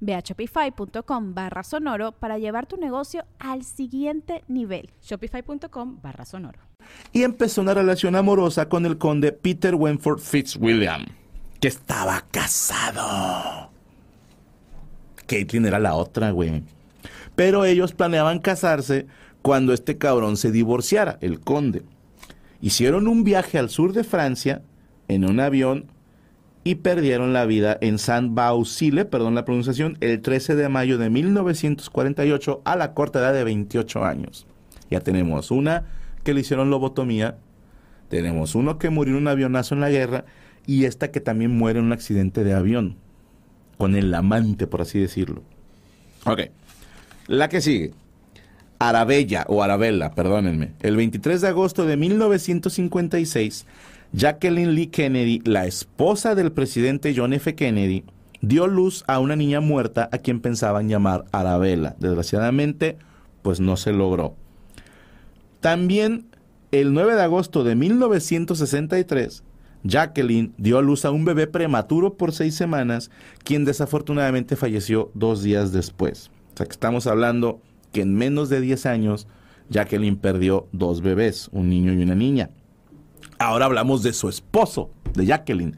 Ve a shopify.com barra sonoro para llevar tu negocio al siguiente nivel. Shopify.com barra sonoro. Y empezó una relación amorosa con el conde Peter Wentworth Fitzwilliam, que estaba casado. Caitlin era la otra, güey. Pero ellos planeaban casarse cuando este cabrón se divorciara, el conde. Hicieron un viaje al sur de Francia en un avión y perdieron la vida en San Bausile, perdón la pronunciación, el 13 de mayo de 1948 a la corta edad de 28 años. Ya tenemos una que le hicieron lobotomía, tenemos uno que murió en un avionazo en la guerra y esta que también muere en un accidente de avión, con el amante, por así decirlo. Ok, la que sigue. Arabella o Arabella, perdónenme. El 23 de agosto de 1956 Jacqueline Lee Kennedy, la esposa del presidente John F. Kennedy, dio luz a una niña muerta a quien pensaban llamar Arabella. Desgraciadamente, pues no se logró. También el 9 de agosto de 1963, Jacqueline dio a luz a un bebé prematuro por seis semanas, quien desafortunadamente falleció dos días después. O sea que estamos hablando que en menos de 10 años, Jacqueline perdió dos bebés, un niño y una niña. Ahora hablamos de su esposo, de Jacqueline,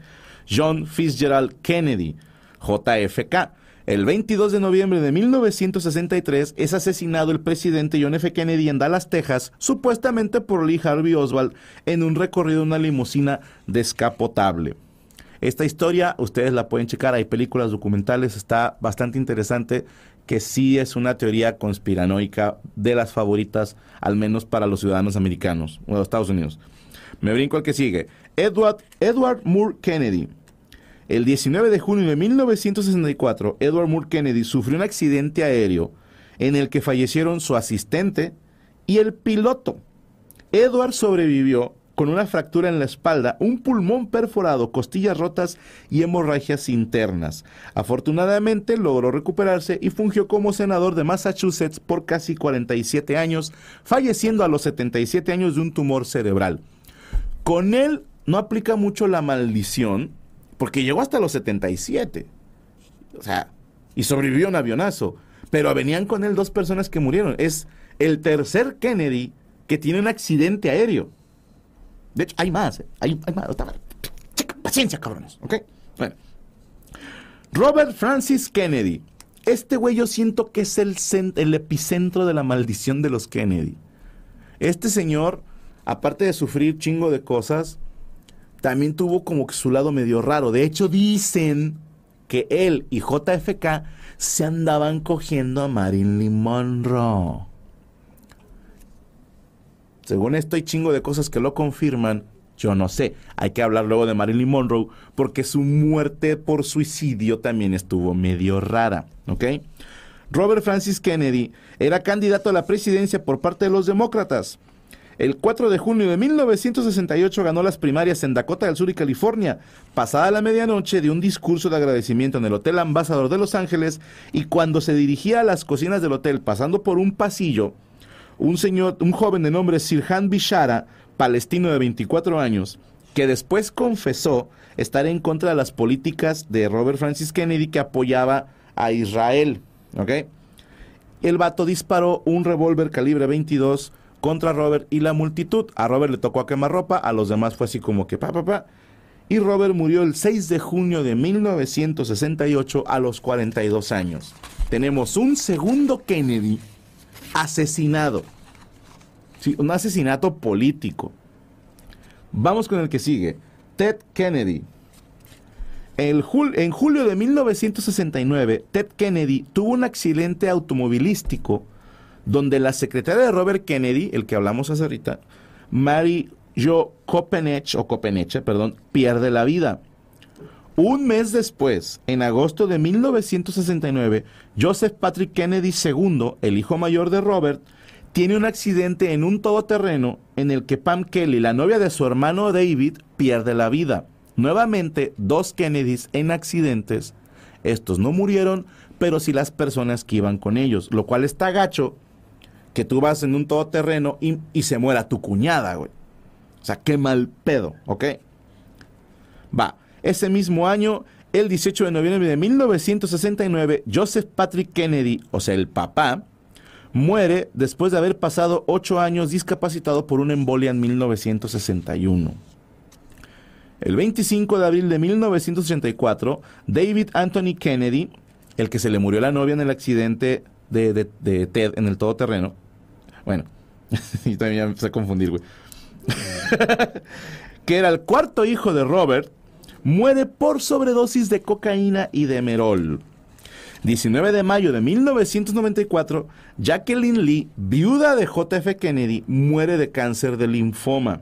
John Fitzgerald Kennedy, JFK. El 22 de noviembre de 1963 es asesinado el presidente John F. Kennedy en Dallas, Texas, supuestamente por Lee Harvey Oswald en un recorrido en una limusina descapotable. Esta historia ustedes la pueden checar, hay películas documentales, está bastante interesante, que sí es una teoría conspiranoica de las favoritas, al menos para los ciudadanos americanos o de Estados Unidos. Me brinco al que sigue. Edward, Edward Moore Kennedy. El 19 de junio de 1964, Edward Moore Kennedy sufrió un accidente aéreo en el que fallecieron su asistente y el piloto. Edward sobrevivió con una fractura en la espalda, un pulmón perforado, costillas rotas y hemorragias internas. Afortunadamente logró recuperarse y fungió como senador de Massachusetts por casi 47 años, falleciendo a los 77 años de un tumor cerebral. Con él no aplica mucho la maldición, porque llegó hasta los 77. O sea, y sobrevivió un avionazo. Pero venían con él dos personas que murieron. Es el tercer Kennedy que tiene un accidente aéreo. De hecho, hay más. ¿eh? Hay, más. paciencia, cabrones. ¿Ok? Bueno. Robert Francis Kennedy. Este güey yo siento que es el, el epicentro de la maldición de los Kennedy. Este señor aparte de sufrir chingo de cosas, también tuvo como que su lado medio raro. De hecho, dicen que él y JFK se andaban cogiendo a Marilyn Monroe. Según esto hay chingo de cosas que lo confirman. Yo no sé. Hay que hablar luego de Marilyn Monroe porque su muerte por suicidio también estuvo medio rara. ¿Ok? Robert Francis Kennedy era candidato a la presidencia por parte de los demócratas. El 4 de junio de 1968 ganó las primarias en Dakota del Sur y California. Pasada la medianoche de un discurso de agradecimiento en el Hotel Ambassador de Los Ángeles y cuando se dirigía a las cocinas del hotel pasando por un pasillo, un señor, un joven de nombre Sirhan Bishara, palestino de 24 años, que después confesó estar en contra de las políticas de Robert Francis Kennedy que apoyaba a Israel. El vato disparó un revólver calibre 22 contra Robert y la multitud. A Robert le tocó a quemar ropa, a los demás fue así como que pa, pa, pa. Y Robert murió el 6 de junio de 1968 a los 42 años. Tenemos un segundo Kennedy asesinado. Un asesinato político. Vamos con el que sigue. Ted Kennedy. El jul- en julio de 1969, Ted Kennedy tuvo un accidente automovilístico donde la secretaria de Robert Kennedy, el que hablamos hace ahorita, Mary Jo Copenech, o perdón, pierde la vida. Un mes después, en agosto de 1969, Joseph Patrick Kennedy II, el hijo mayor de Robert, tiene un accidente en un todoterreno en el que Pam Kelly, la novia de su hermano David, pierde la vida. Nuevamente, dos Kennedys en accidentes. Estos no murieron, pero sí las personas que iban con ellos, lo cual está gacho que tú vas en un todoterreno y, y se muera tu cuñada, güey. O sea, qué mal pedo, ¿ok? Va, ese mismo año, el 18 de noviembre de 1969, Joseph Patrick Kennedy, o sea, el papá, muere después de haber pasado ocho años discapacitado por una embolia en 1961. El 25 de abril de 1984, David Anthony Kennedy, el que se le murió la novia en el accidente de, Ted en el todoterreno, bueno, y también ya me empecé a confundir, güey, que era el cuarto hijo de Robert, muere por sobredosis de cocaína y de merol. 19 de mayo de 1994, Jacqueline Lee, viuda de JF Kennedy, muere de cáncer de linfoma.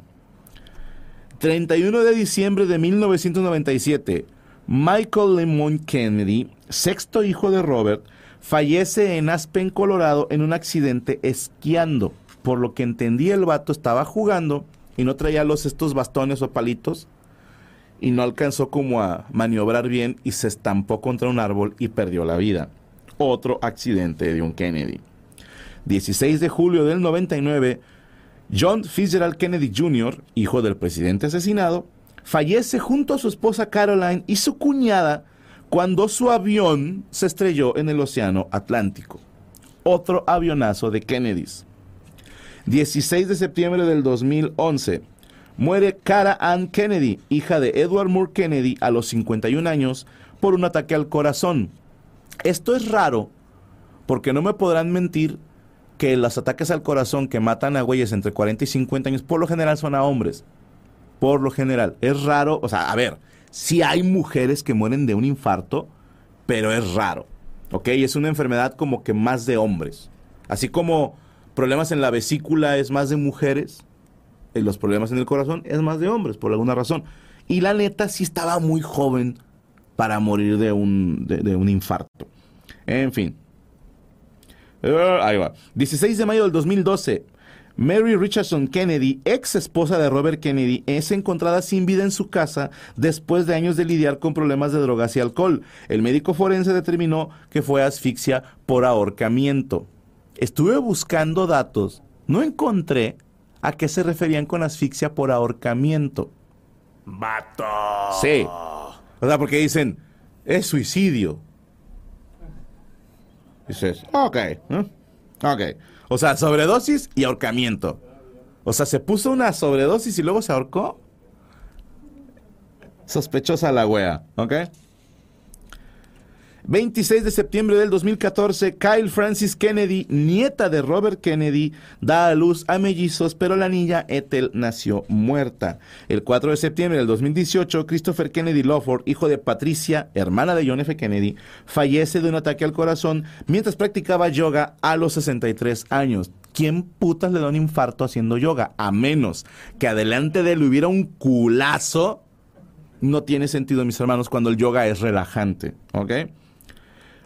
31 de diciembre de 1997, Michael Lemon Kennedy, sexto hijo de Robert, fallece en Aspen, Colorado, en un accidente esquiando. Por lo que entendí, el vato estaba jugando y no traía los estos bastones o palitos y no alcanzó como a maniobrar bien y se estampó contra un árbol y perdió la vida. Otro accidente de un Kennedy. 16 de julio del 99, John Fitzgerald Kennedy Jr., hijo del presidente asesinado, fallece junto a su esposa Caroline y su cuñada cuando su avión se estrelló en el Océano Atlántico. Otro avionazo de Kennedys. 16 de septiembre del 2011, muere Cara Ann Kennedy, hija de Edward Moore Kennedy, a los 51 años, por un ataque al corazón. Esto es raro, porque no me podrán mentir que los ataques al corazón que matan a güeyes entre 40 y 50 años, por lo general son a hombres. Por lo general. Es raro, o sea, a ver, sí hay mujeres que mueren de un infarto, pero es raro. ¿Ok? Es una enfermedad como que más de hombres. Así como problemas en la vesícula es más de mujeres, en los problemas en el corazón es más de hombres, por alguna razón. Y la neta sí estaba muy joven para morir de un, de un infarto. En fin. Eh, ahí va. 16 de mayo del 2012. Mary Richardson Kennedy, ex esposa de Robert Kennedy, es encontrada sin vida en su casa después de años de lidiar con problemas de drogas y alcohol. El médico forense determinó que fue asfixia por ahorcamiento. Estuve buscando datos, no encontré a qué se referían con asfixia por ahorcamiento. ¡Vato! Sí. O sea, porque dicen, es suicidio. Dices, ok. Ok. O sea, sobredosis y ahorcamiento. O sea, se puso una sobredosis y luego se ahorcó. Sospechosa la wea, ¿ok? 26 de septiembre del 2014, Kyle Francis Kennedy, nieta de Robert Kennedy, da a luz a mellizos, pero la niña Ethel nació muerta. El 4 de septiembre del 2018, Christopher Kennedy Lawford, hijo de Patricia, hermana de John F. Kennedy, fallece de un ataque al corazón mientras practicaba yoga a los 63 años. ¿Quién putas le da un infarto haciendo yoga? A menos que adelante de él hubiera un culazo. No tiene sentido, mis hermanos, cuando el yoga es relajante, ¿ok?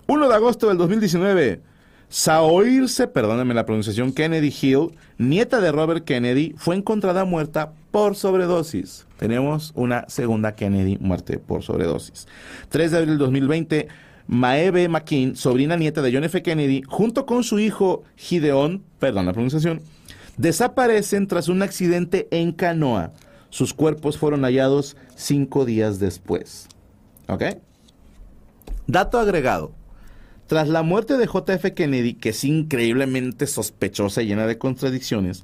1 de agosto del 2019, Saoirse, perdónenme la pronunciación, Kennedy Hill, nieta de Robert Kennedy, fue encontrada muerta por sobredosis. Tenemos una segunda Kennedy muerte por sobredosis. 3 de abril del 2020, Maeve McKean, sobrina nieta de John F. Kennedy, junto con su hijo Gideon, perdón la pronunciación, desaparecen tras un accidente en canoa. Sus cuerpos fueron hallados cinco días después. ¿Ok? Dato agregado. Tras la muerte de JF Kennedy, que es increíblemente sospechosa y llena de contradicciones,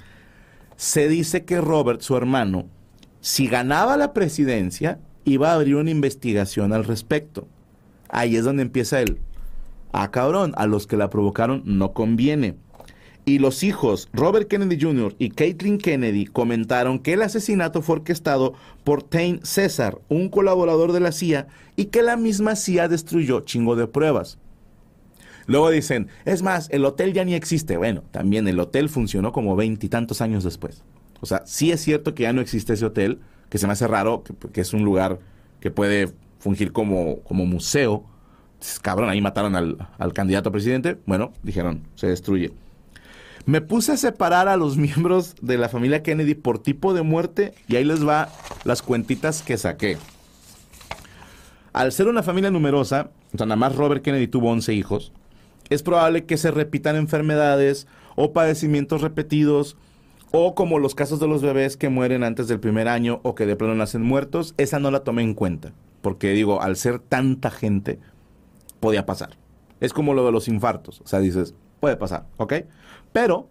se dice que Robert, su hermano, si ganaba la presidencia, iba a abrir una investigación al respecto. Ahí es donde empieza el, ah cabrón, a los que la provocaron no conviene. y los hijos Robert Kennedy Jr. y Caitlin Kennedy comentaron que el asesinato fue orquestado por Tain César, un colaborador de la CIA, y que la misma CIA destruyó chingo de pruebas. Luego dicen, es más, el hotel ya ni existe. Bueno, también el hotel funcionó como veintitantos años después. O sea, sí es cierto que ya no existe ese hotel, que se me hace raro, que, es un lugar que puede fungir como, como museo. Cabrón, ahí mataron al, al candidato a presidente. Bueno, dijeron, se destruye. Me puse a separar a los miembros de la familia Kennedy por tipo de muerte y ahí les va las cuentitas que saqué. Al ser una familia numerosa, o sea, nada más Robert Kennedy tuvo 11 hijos, es probable que se repitan enfermedades o padecimientos repetidos o como los casos de los bebés que mueren antes del primer año o que de plano nacen muertos, esa no la tomé en cuenta, porque digo, al ser tanta gente, podía pasar. Es como lo de los infartos, o sea, dices, puede pasar, ¿ok? Pero,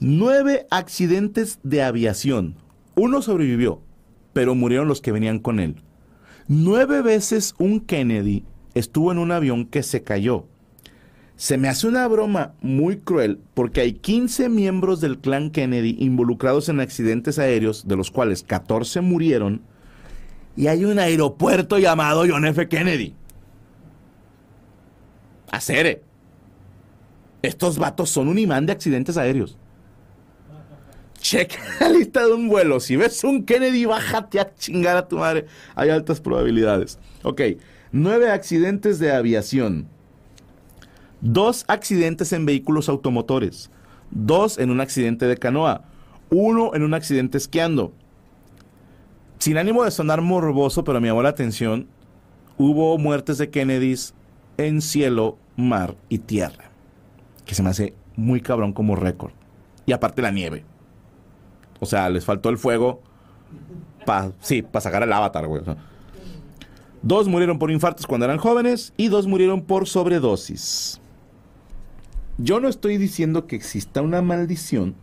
nueve accidentes de aviación. Uno sobrevivió, pero murieron los que venían con él. Nueve veces un Kennedy estuvo en un avión que se cayó. Se me hace una broma muy cruel porque hay 15 miembros del clan Kennedy involucrados en accidentes aéreos, de los cuales 14 murieron, y hay un aeropuerto llamado John F. Kennedy. Acere. Estos vatos son un imán de accidentes aéreos. Checa la lista de un vuelo. Si ves un Kennedy, bájate a chingar a tu madre. Hay altas probabilidades. Ok, nueve accidentes de aviación. Dos accidentes en vehículos automotores. Dos en un accidente de canoa. Uno en un accidente esquiando. Sin ánimo de sonar morboso, pero me llamó la atención, hubo muertes de Kennedys en cielo, mar y tierra que se me hace muy cabrón como récord. Y aparte la nieve. O sea, les faltó el fuego para, sí, para sacar el avatar, güey. dos murieron por infartos cuando eran jóvenes y dos murieron por sobredosis. Yo no estoy diciendo que exista una maldición,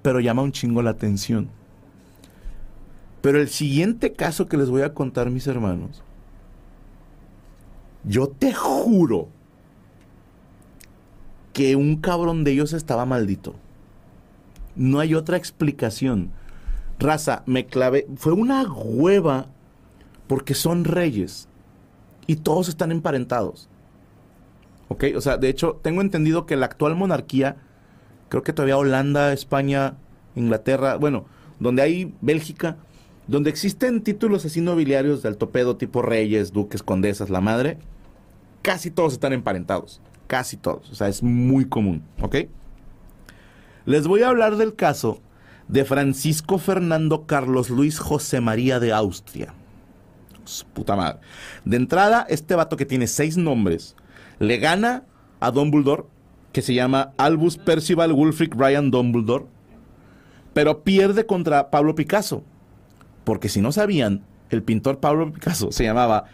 pero llama un chingo la atención. Pero el siguiente caso que les voy a contar, mis hermanos, yo te juro que un cabrón de ellos estaba maldito. No hay otra explicación. Raza, me clavé. Fue una hueva porque son reyes y todos están emparentados. ¿Ok? O sea, de hecho, tengo entendido que la actual monarquía, creo que todavía Holanda, España, Inglaterra, bueno, donde hay Bélgica, donde existen títulos así nobiliarios de alto pedo, tipo reyes, duques, condesas, la madre, casi todos están emparentados. Casi todos. O sea, es muy común. ¿Ok? Les voy a hablar del caso de Francisco Fernando Carlos Luis José María de Austria. puta madre. De entrada, este vato que tiene seis nombres le gana a Dumbledore, que se llama Albus Percival Wulfric Ryan Dumbledore, pero pierde contra Pablo Picasso, porque si no sabían, el pintor Pablo Picasso se llamaba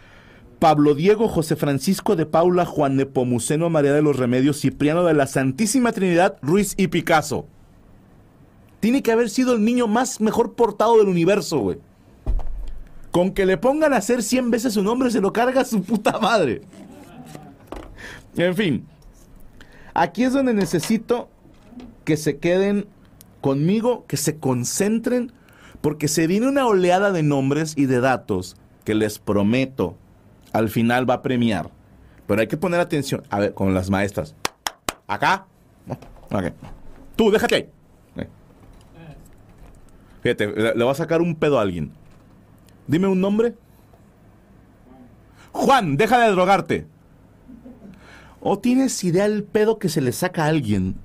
Pablo Diego José Francisco de Paula Juan Nepomuceno María de los Remedios Cipriano de la Santísima Trinidad Ruiz y Picasso. Tiene que haber sido el niño más mejor portado del universo, güey. Con que le pongan a hacer 100 veces su nombre se lo carga su puta madre. En fin. Aquí es donde necesito que se queden conmigo, que se concentren porque se viene una oleada de nombres y de datos que les prometo, al final va a premiar. Pero hay que poner atención, a ver, con las maestras. Acá. Tú, déjate ahí. Fíjate, le, le va a sacar un pedo a alguien. Dime un nombre. Juan, deja de drogarte. ¿O tienes idea del pedo que se le saca a alguien?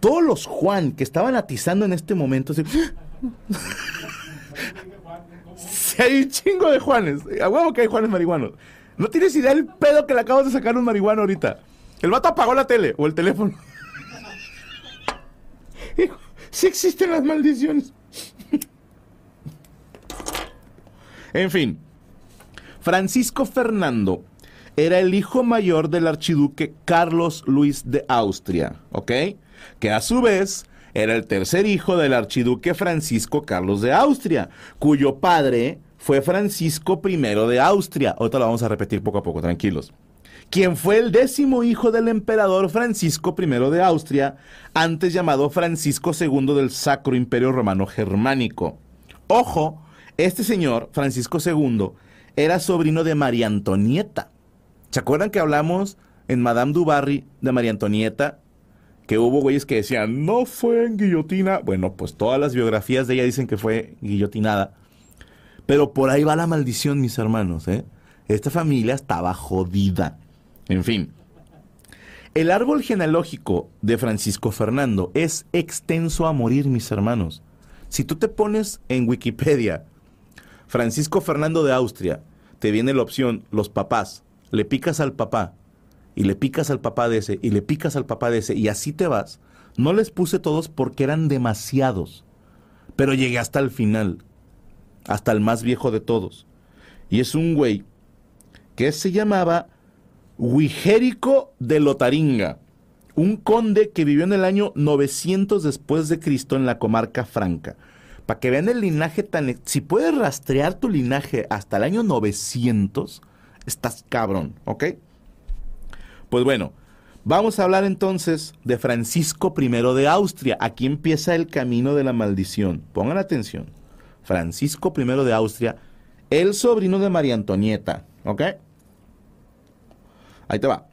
Todos los Juan que estaban atizando en este momento, si hay un chingo de Juanes. A huevo que hay Juanes marihuanos. No tienes idea del pedo que le acabas de sacar un marihuano ahorita. El vato apagó la tele o el teléfono. Si existen las maldiciones. en fin. Francisco Fernando era el hijo mayor del archiduque Carlos Luis de Austria, ¿ok? Que a su vez era el tercer hijo del archiduque Francisco Carlos de Austria, cuyo padre fue Francisco I de Austria. Ahorita lo vamos a repetir poco a poco, tranquilos. quien fue el décimo hijo del emperador Francisco I de Austria, antes llamado Francisco II del Sacro Imperio Romano Germánico. Ojo, este señor, Francisco II, era sobrino de María Antonieta. ¿Se acuerdan que hablamos en Madame du Barry de María Antonieta? Que hubo güeyes que decían, no fue en guillotina. Bueno, pues todas las biografías de ella dicen que fue guillotinada. Pero por ahí va la maldición, mis hermanos. ¿eh? Esta familia estaba jodida. En fin. El árbol genealógico de Francisco Fernando es extenso a morir, mis hermanos. Si tú te pones en Wikipedia Francisco Fernando de Austria, te viene la opción los papás, le picas al papá y le picas al papá de ese y le picas al papá de ese y así te vas. No les puse todos porque eran demasiados, pero llegué hasta el final hasta el más viejo de todos. Y es un güey que se llamaba Wigérico de Lotaringa, un conde que vivió en el año 900 después de Cristo en la comarca franca. Para que vean el linaje tan... Si puedes rastrear tu linaje hasta el año 900, estás cabrón, ¿ok? Pues bueno, vamos a hablar entonces de Francisco I de Austria. Aquí empieza el camino de la maldición. Pongan atención. Francisco I de Austria, el sobrino de María Antonieta. ¿Ok? Ahí te va.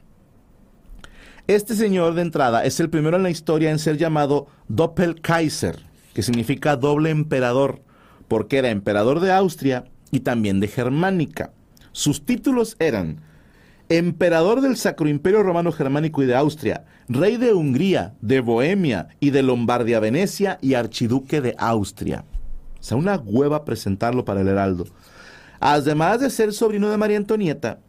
Este señor de entrada es el primero en la historia en ser llamado Doppelkaiser, que significa doble emperador, porque era emperador de Austria y también de Germánica. Sus títulos eran emperador del Sacro Imperio Romano Germánico y de Austria, rey de Hungría, de Bohemia y de Lombardia Venecia y archiduque de Austria. O sea, una hueva presentarlo para el Heraldo. Además de ser sobrino de María Antonieta,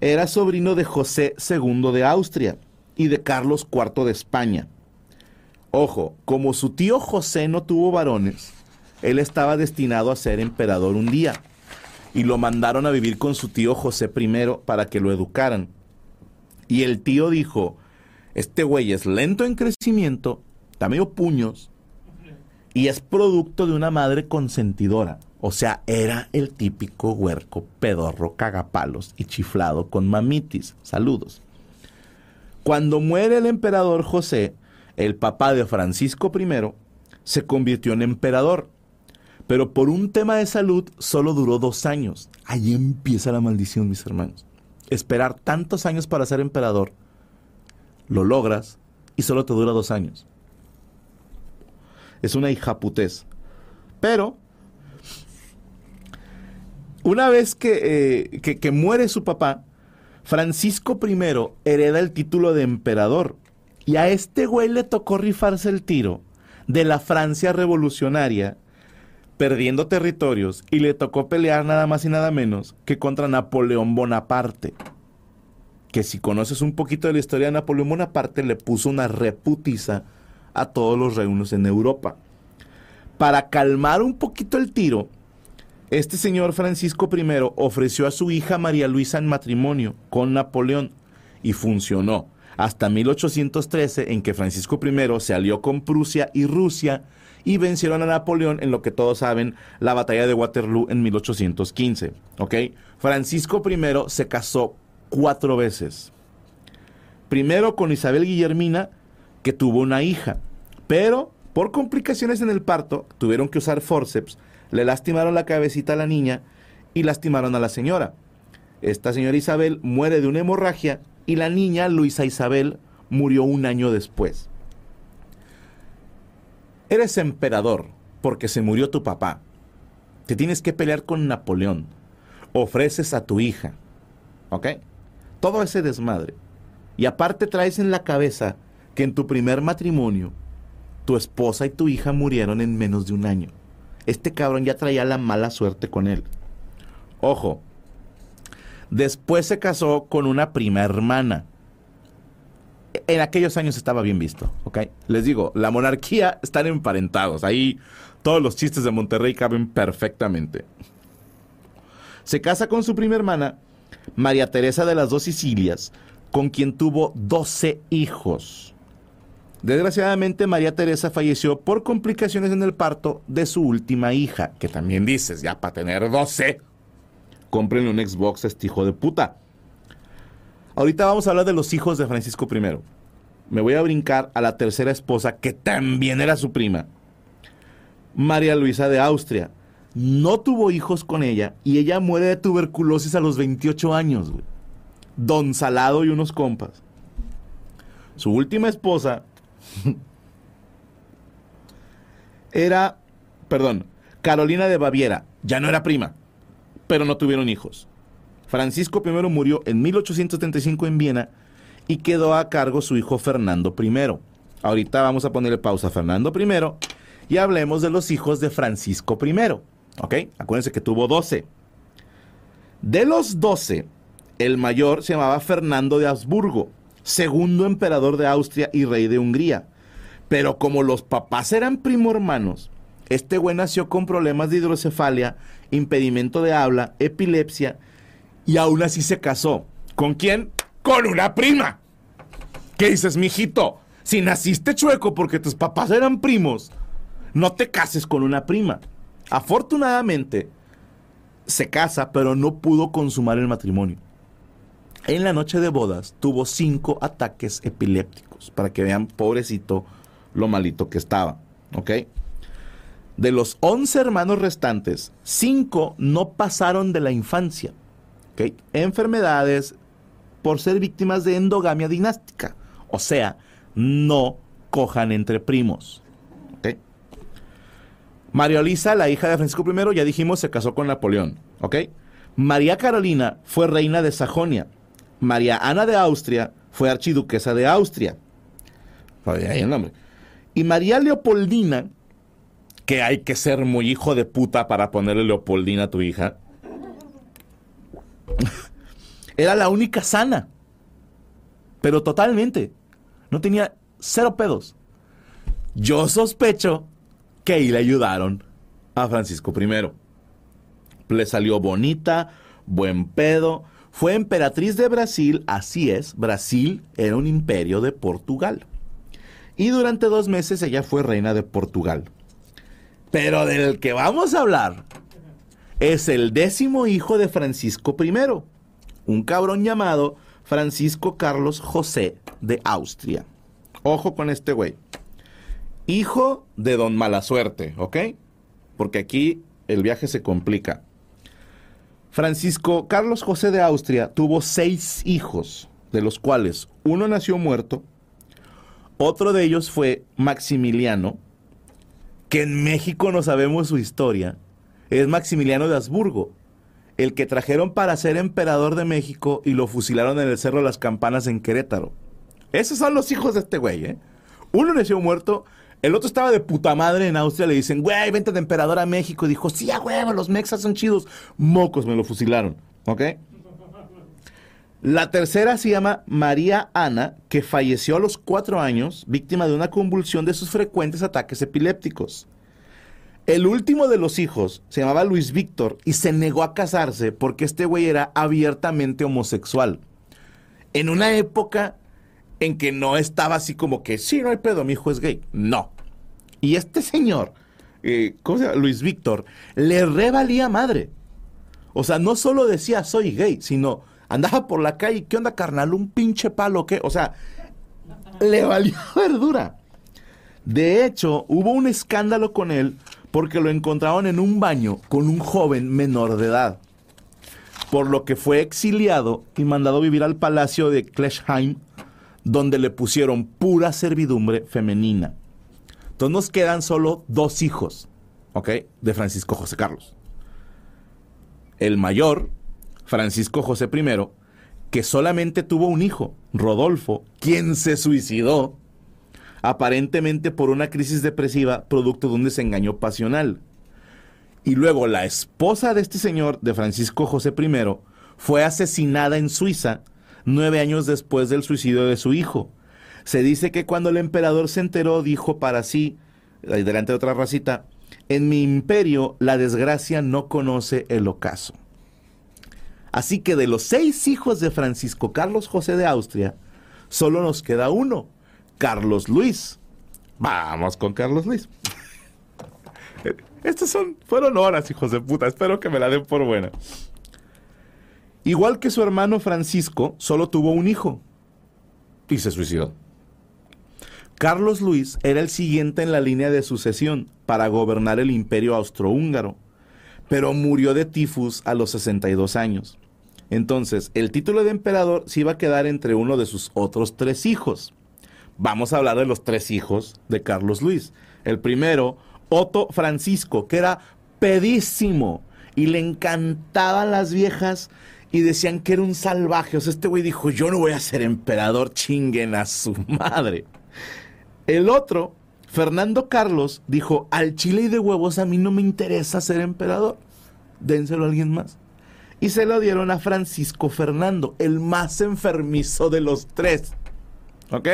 era sobrino de José II de Austria y de Carlos IV de España. Ojo, como su tío José no tuvo varones, él estaba destinado a ser emperador un día y lo mandaron a vivir con su tío José I para que lo educaran. Y el tío dijo, este güey es lento en crecimiento, está medio puños, y es producto de una madre consentidora. O sea, era el típico huerco pedorro, cagapalos y chiflado con mamitis. Saludos. Cuando muere el emperador José, el papá de Francisco I, se convirtió en emperador. Pero por un tema de salud solo duró dos años. Ahí empieza la maldición, mis hermanos. Esperar tantos años para ser emperador, lo logras y solo te dura dos años es una hijaputez. Pero, una vez eh, que, que, muere su papá, Francisco I hereda el título de emperador. Y a este güey le tocó rifarse el tiro de la Francia revolucionaria, perdiendo territorios, y le tocó pelear nada más y nada menos que contra Napoleón Bonaparte. Que si conoces un poquito de la historia de Napoleón Bonaparte, le puso una reputiza a todos los reinos en Europa. Para calmar un poquito el tiro, este señor Francisco I ofreció a su hija María Luisa en matrimonio con Napoleón y funcionó hasta 1813 en que Francisco I se alió con Prusia y Rusia y vencieron a Napoleón en lo que todos saben, la batalla de Waterloo en 1815. ¿Ok? Francisco I se casó cuatro veces. Primero con Isabel Guillermina, que tuvo una hija, pero por complicaciones en el parto tuvieron que usar forceps, le lastimaron la cabecita a la niña y lastimaron a la señora. Esta señora Isabel muere de una hemorragia y la niña Luisa Isabel murió un año después. Eres emperador porque se murió tu papá. Te tienes que pelear con Napoleón. Ofreces a tu hija. ¿Ok? Todo ese desmadre. Y aparte traes en la cabeza que en tu primer matrimonio tu esposa y tu hija murieron en menos de un año. Este cabrón ya traía la mala suerte con él. Ojo, después se casó con una prima hermana. En aquellos años estaba bien visto, ¿ok? Les digo, la monarquía están emparentados. Ahí todos los chistes de Monterrey caben perfectamente. Se casa con su prima hermana, María Teresa de las dos Sicilias, con quien tuvo 12 hijos. Desgraciadamente, María Teresa falleció por complicaciones en el parto de su última hija, que también dices, ya para tener 12, compren un Xbox este hijo de puta. Ahorita vamos a hablar de los hijos de Francisco I. Me voy a brincar a la tercera esposa, que también era su prima, María Luisa de Austria. No tuvo hijos con ella y ella muere de tuberculosis a los 28 años, güey. Don Salado y unos compas. Su última esposa era, perdón, Carolina de Baviera. Ya no era prima, pero no tuvieron hijos. Francisco I murió en 1875 en Viena y quedó a cargo su hijo Fernando I. Ahorita vamos a ponerle pausa a Fernando I y hablemos de los hijos de Francisco I. ¿Ok? Acuérdense que tuvo 12. De los 12, el mayor se llamaba Fernando de Habsburgo, segundo emperador de Austria y rey de Hungría. Pero como los papás eran primo hermanos, este güey nació con problemas de hidrocefalia, impedimento de habla, epilepsia y aún así se casó. ¿Con quién? Con una prima. ¿Qué dices, mijito? Si naciste chueco porque tus papás eran primos, no te cases con una prima. Afortunadamente, se casa, pero no pudo consumar el matrimonio. En la noche de bodas tuvo cinco ataques epilépticos, para que vean, pobrecito, lo malito que estaba. ¿Ok? De los 11 hermanos restantes, 5 no pasaron de la infancia. ¿Ok? Enfermedades por ser víctimas de endogamia dinástica. O sea, no cojan entre primos. ¿Ok? María Luisa, la hija de Francisco I, ya dijimos, se casó con Napoleón. María Carolina fue reina de Sajonia. María Ana de Austria fue archiduquesa de Austria. Ahí el nombre. Y María Leopoldina, que hay que ser muy hijo de puta para ponerle Leopoldina a tu hija, era la única sana. Pero totalmente. No tenía cero pedos. Yo sospecho que ahí le ayudaron a Francisco I. Le salió bonita, buen pedo. Fue emperatriz de Brasil, así es, Brasil era un imperio de Portugal y durante dos meses ella fue reina de Portugal. Pero del que vamos a hablar es el décimo hijo de Francisco I, un cabrón llamado Francisco Carlos José de Austria. Ojo con este güey. Hijo de don Mala Suerte, ¿ok? Porque aquí el viaje se complica. Francisco Carlos José de Austria tuvo seis hijos, de los cuales uno nació muerto, otro de ellos fue Maximiliano, que en México no sabemos su historia. Es Maximiliano de Habsburgo, el que trajeron para ser emperador de México y lo fusilaron en el Cerro de las Campanas en Querétaro. Esos son los hijos de este güey, ¿eh? Uno nació muerto, el otro estaba de puta madre en Austria, le dicen, güey, vente de emperador a México. Y dijo, sí, a huevo, los mexas son chidos. Mocos, me lo fusilaron, ¿ok? La tercera se llama María Ana, que falleció a los cuatro años, víctima de una convulsión de sus frecuentes ataques epilépticos. El último de los hijos se llamaba Luis Víctor y se negó a casarse porque este güey era abiertamente homosexual. En una época en que no estaba así como que, sí, no hay pedo, mi hijo es gay. No. Y este señor, eh, ¿cómo se llama? Luis Víctor, le revalía madre. O sea, no solo decía soy gay, sino andaba por la calle, ¿qué onda, carnal? ¿Un pinche palo qué? O sea, le valió verdura. De hecho, hubo un escándalo con él porque lo encontraron en un baño con un joven menor de edad. Por lo que fue exiliado y mandado a vivir al palacio de Klesheim, donde le pusieron pura servidumbre femenina. Entonces nos quedan solo dos hijos, ¿ok? De Francisco José Carlos. El mayor, Francisco José I, que solamente tuvo un hijo, Rodolfo, quien se suicidó, aparentemente por una crisis depresiva producto de un desengaño pasional. Y luego la esposa de este señor, de Francisco José I, fue asesinada en Suiza nueve años después del suicidio de su hijo. Se dice que cuando el emperador se enteró, dijo para sí, delante de otra racita, en mi imperio la desgracia no conoce el ocaso. Así que de los seis hijos de Francisco Carlos José de Austria, solo nos queda uno, Carlos Luis. Vamos con Carlos Luis. Estas son, fueron horas, hijos de puta. Espero que me la den por buena. Igual que su hermano Francisco, solo tuvo un hijo y se suicidó. Carlos Luis era el siguiente en la línea de sucesión para gobernar el imperio austrohúngaro, pero murió de tifus a los 62 años. Entonces, el título de emperador se iba a quedar entre uno de sus otros tres hijos. Vamos a hablar de los tres hijos de Carlos Luis. El primero, Otto Francisco, que era pedísimo y le encantaban las viejas y decían que era un salvaje. O sea, este güey dijo, yo no voy a ser emperador, chinguen a su madre. El otro, Fernando Carlos, dijo, al chile y de huevos a mí no me interesa ser emperador. Dénselo a alguien más. Y se lo dieron a Francisco Fernando, el más enfermizo de los tres. ¿Ok?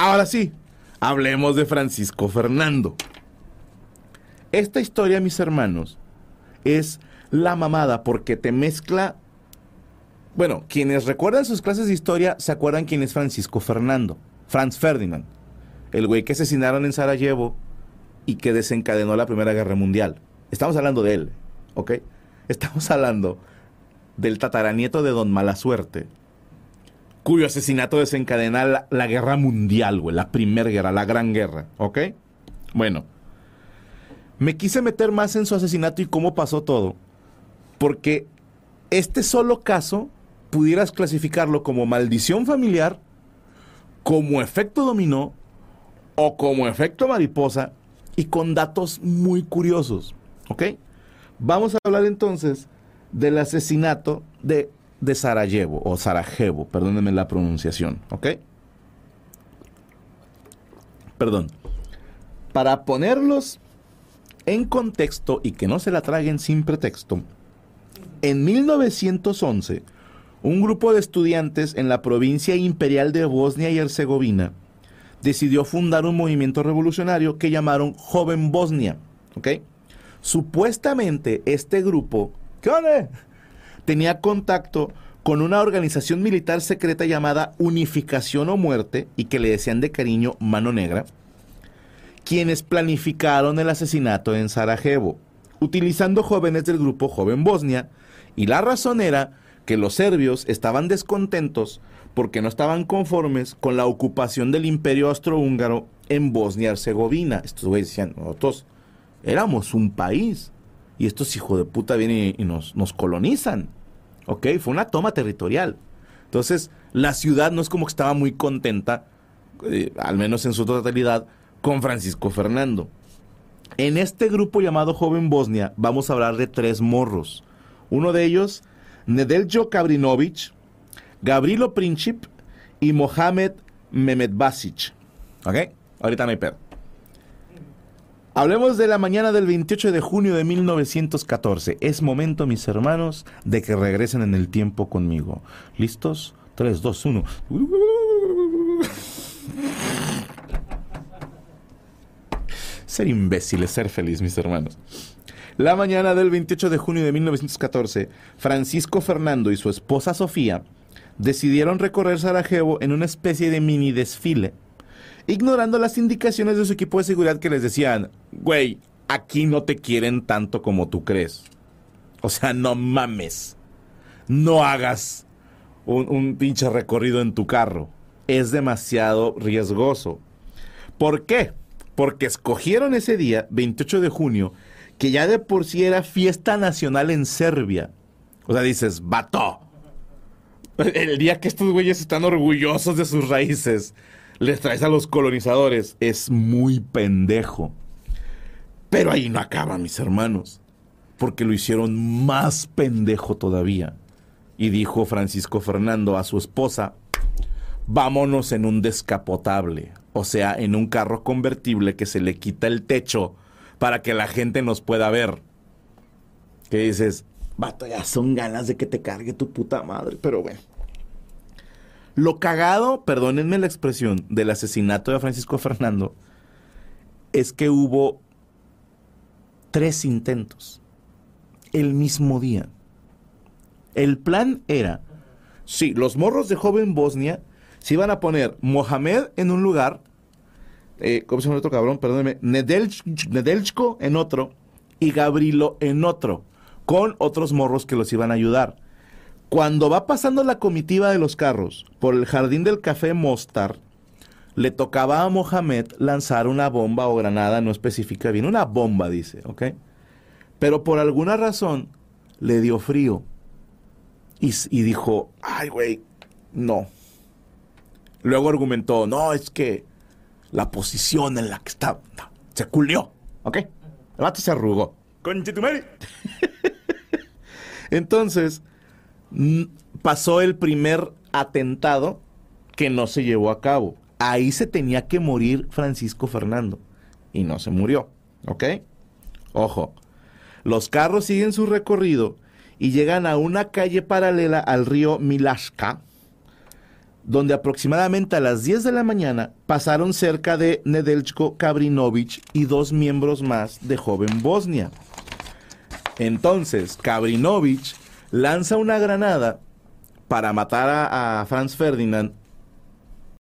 Ahora sí, hablemos de Francisco Fernando. Esta historia, mis hermanos, es la mamada porque te mezcla... Bueno, quienes recuerdan sus clases de historia se acuerdan quién es Francisco Fernando, Franz Ferdinand, el güey que asesinaron en Sarajevo y que desencadenó la Primera Guerra Mundial. Estamos hablando de él, ¿ok? Estamos hablando del tataranieto de Don Mala Suerte, cuyo asesinato desencadena la, la guerra mundial, güey, la primera guerra, la gran guerra, ¿ok? Bueno, me quise meter más en su asesinato y cómo pasó todo, porque este solo caso pudieras clasificarlo como maldición familiar, como efecto dominó o como efecto mariposa y con datos muy curiosos. ¿Ok? Vamos a hablar entonces del asesinato de, de Sarajevo o Sarajevo, perdónenme la pronunciación. ¿Ok? Perdón. Para ponerlos en contexto y que no se la traguen sin pretexto, en 1911, un grupo de estudiantes en la provincia imperial de Bosnia y Herzegovina decidió fundar un movimiento revolucionario que llamaron Joven Bosnia. ¿ok? Supuestamente este grupo ¿qué onda? Tenía contacto con una organización militar secreta llamada Unificación o Muerte y que le decían de cariño Mano Negra, quienes planificaron el asesinato en Sarajevo, utilizando jóvenes del grupo Joven Bosnia, y la razón era que los serbios estaban descontentos porque no estaban conformes con la ocupación del imperio austrohúngaro en Bosnia y Herzegovina. Estos güeyes decían, nosotros éramos un país y estos hijos de puta vienen y, y nos, nos colonizan. ¿Ok? Fue una toma territorial. Entonces, la ciudad no es como que estaba muy contenta, eh, al menos en su totalidad, con Francisco Fernando. En este grupo llamado Joven Bosnia vamos a hablar de tres morros. Uno de ellos, Nedeljo Kabrinovich, Gabrilo Princip y Mohamed Mehmetbasic. ¿Ok? Ahorita no hay pedo. Hablemos de la mañana del 28 de junio de 1914. Es momento, mis hermanos, de que regresen en el tiempo conmigo. ¿Listos? 3, 2, 1. Ser imbécil es ser feliz, mis hermanos. La mañana del 28 de junio de 1914, Francisco Fernando y su esposa Sofía decidieron recorrer Sarajevo en una especie de mini desfile, ignorando las indicaciones de su equipo de seguridad que les decían, güey, aquí no te quieren tanto como tú crees. O sea, no mames. No hagas un, un pinche recorrido en tu carro. Es demasiado riesgoso. ¿Por qué? Porque escogieron ese día, 28 de junio, que ya de por sí era fiesta nacional en Serbia. O sea, dices, vato. El día que estos güeyes están orgullosos de sus raíces, les traes a los colonizadores. Es muy pendejo. Pero ahí no acaba, mis hermanos. Porque lo hicieron más pendejo todavía. Y dijo Francisco Fernando a su esposa, vámonos en un descapotable. O sea, en un carro convertible que se le quita el techo para que la gente nos pueda ver. Que dices, vato, ya son ganas de que te cargue tu puta madre, pero bueno. Lo cagado, perdónenme la expresión, del asesinato de Francisco Fernando es que hubo tres intentos el mismo día. El plan era, sí, los morros de joven Bosnia se iban a poner Mohamed en un lugar, eh, ¿cómo se llama el otro cabrón? Perdónenme, Nedelch- Nedelchko en otro y Gabrilo en otro, con otros morros que los iban a ayudar. Cuando va pasando la comitiva de los carros por el jardín del café Mostar, le tocaba a Mohamed lanzar una bomba o granada, no especifica bien, una bomba, dice, ¿ok? Pero por alguna razón le dio frío y, y dijo, ay, güey, no. Luego argumentó, no, es que la posición en la que está, se culió, ¿ok? El vato se arrugó. Conchetumare. Entonces, pasó el primer atentado que no se llevó a cabo. Ahí se tenía que morir Francisco Fernando. Y no se murió. ¿Ok? Ojo. Los carros siguen su recorrido y llegan a una calle paralela al río Milashka, donde aproximadamente a las 10 de la mañana pasaron cerca de Nedeljko Kabrinovich y dos miembros más de Joven Bosnia. Entonces, Kabrinovich lanza una granada para matar a, Franz Ferdinand